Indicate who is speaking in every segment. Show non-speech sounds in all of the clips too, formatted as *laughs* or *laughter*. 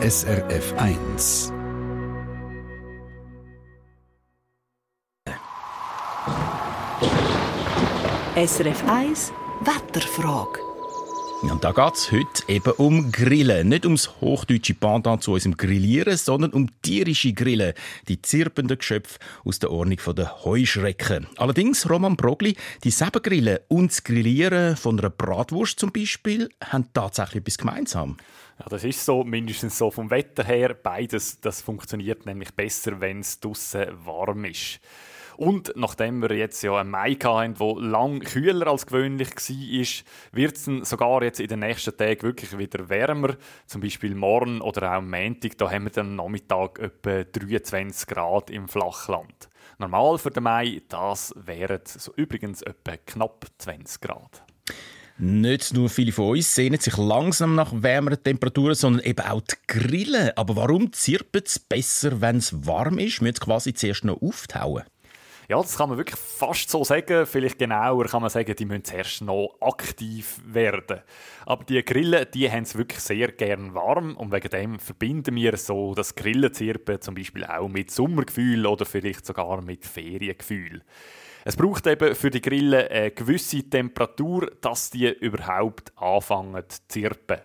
Speaker 1: SRF 1.
Speaker 2: SRF 1 Wetterfrage.
Speaker 3: Und da geht es heute eben um Grillen. Nicht ums hochdeutsche Pendant zu unserem Grillieren, sondern um tierische Grillen. Die zirpenden Geschöpfe aus der Ordnung der Heuschrecken. Allerdings, Roman Brogli, die Sebengrillen und das Grillieren von einer Bratwurst zum Beispiel haben tatsächlich etwas gemeinsam.
Speaker 4: Ja, das ist so, mindestens so vom Wetter her. Beides, das funktioniert nämlich besser, wenn es draußen warm ist. Und nachdem wir jetzt ja einen Mai hatten, der lang kühler als gewöhnlich war, wird es sogar jetzt in den nächsten Tagen wirklich wieder wärmer. Zum Beispiel morgen oder auch am Montag, da haben wir dann Nachmittag etwa 23 Grad im Flachland. Normal für den Mai, das wären so übrigens etwa knapp 20 Grad.
Speaker 3: Nicht nur viele von uns sehnen sich langsam nach wärmeren Temperaturen, sondern eben auch die Grillen. Aber warum zirpen es besser, wenn es warm ist? Müssen quasi zuerst noch auftauen?
Speaker 4: Ja, das kann man wirklich fast so sagen. Vielleicht genauer kann man sagen, die müssen zuerst noch aktiv werden. Aber die Grillen, die haben es wirklich sehr gern warm und wegen dem verbinden wir so das Grillenzirpen zum Beispiel auch mit Sommergefühl oder vielleicht sogar mit Feriengefühl. Es braucht eben für die Grillen eine gewisse Temperatur, dass die überhaupt anfangen zu zirpen.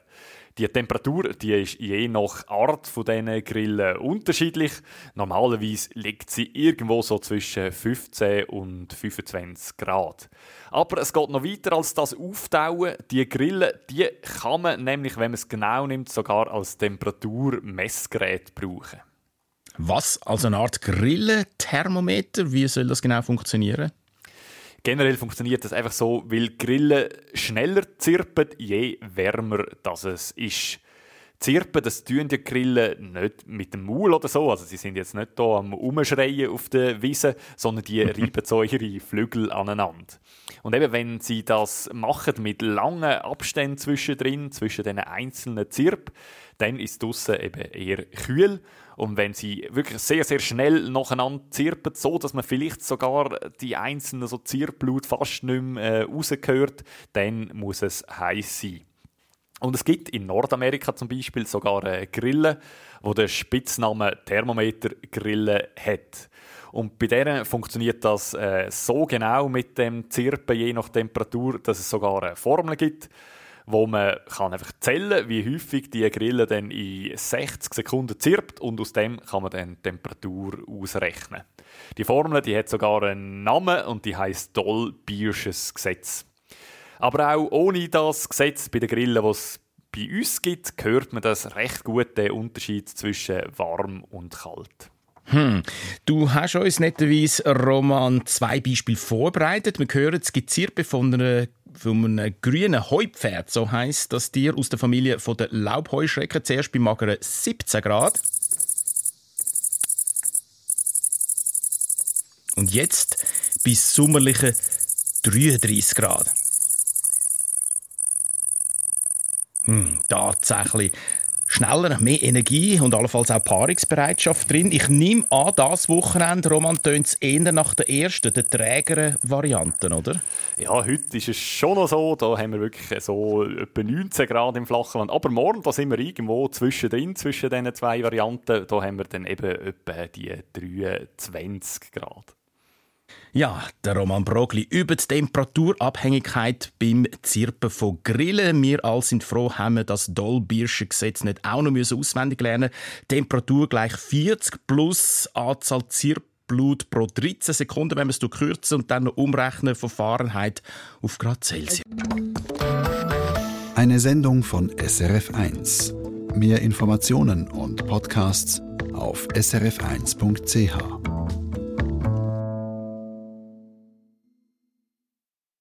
Speaker 4: Die Temperatur die ist je nach Art von diesen Grillen unterschiedlich. Normalerweise liegt sie irgendwo so zwischen 15 und 25 Grad. Aber es geht noch weiter als das Auftauen. Die Grillen die kann man nämlich, wenn man es genau nimmt, sogar als Temperaturmessgerät brauchen.
Speaker 3: Was? Also eine Art Grillenthermometer? Wie soll das genau funktionieren?
Speaker 4: Generell funktioniert das einfach so, weil Grillen schneller zirpen, je wärmer das es ist. Zirpen, das tun die Grillen nicht mit dem Maul oder so, also sie sind jetzt nicht da am Umschreien auf der Wiese, sondern die *laughs* reiben so ihre Flügel aneinander. Und eben, wenn sie das machen mit langen Abständen zwischendrin, zwischen den einzelnen Zirp, dann ist draussen eben eher kühl und wenn sie wirklich sehr, sehr schnell nacheinander zirpen, so dass man vielleicht sogar die einzelnen so Zirpblut fast nicht mehr äh, rausgehört, dann muss es heiß sein. Und es gibt in Nordamerika zum Beispiel sogar eine Grille, wo der Spitzname Thermometergrille hat. Und bei denen funktioniert das äh, so genau mit dem Zirpen, je nach Temperatur, dass es sogar eine Formel gibt wo man kann einfach zählen wie häufig die Grille dann in 60 Sekunden zirpt und aus dem kann man dann die Temperatur ausrechnen. Die Formel die hat sogar einen Namen und die heißt Doll-Biersches Gesetz. Aber auch ohne das Gesetz bei den Grillen, was bei uns gibt, hört man das recht gut, den Unterschied zwischen warm und kalt.
Speaker 3: Hm. Du hast uns netterweise, Roman, zwei Beispiele vorbereitet. Wir hören skizziert von einem grünen Heupferd, so heisst das Tier aus der Familie der Laubheuschrecken, zuerst bei mageren 17 Grad. Und jetzt bis sommerlichen 33 Grad. Hm, tatsächlich schneller, mehr Energie und allenfalls auch Paarungsbereitschaft drin. Ich nehme an, das Wochenende, Roman, tönt es eher nach der ersten, der trägeren Varianten, oder?
Speaker 4: Ja, heute ist es schon noch so, da haben wir wirklich so etwa 19 Grad im Flachland. Aber morgen, da sind wir irgendwo zwischendrin, zwischen diesen zwei Varianten, da haben wir dann eben etwa die 23 Grad.
Speaker 3: Ja, der Roman Brogli über die Temperaturabhängigkeit beim Zirpen von Grillen. Wir alle sind froh, haben wir das Dollbiersche Gesetz nicht auch noch auswendig lernen Temperatur gleich 40 plus Anzahl Zirpblut pro 13 Sekunden, wenn wir es kürzen und dann noch umrechnen von Fahrenheit auf Grad Celsius.
Speaker 1: Eine Sendung von SRF1. Mehr Informationen und Podcasts auf srf1.ch.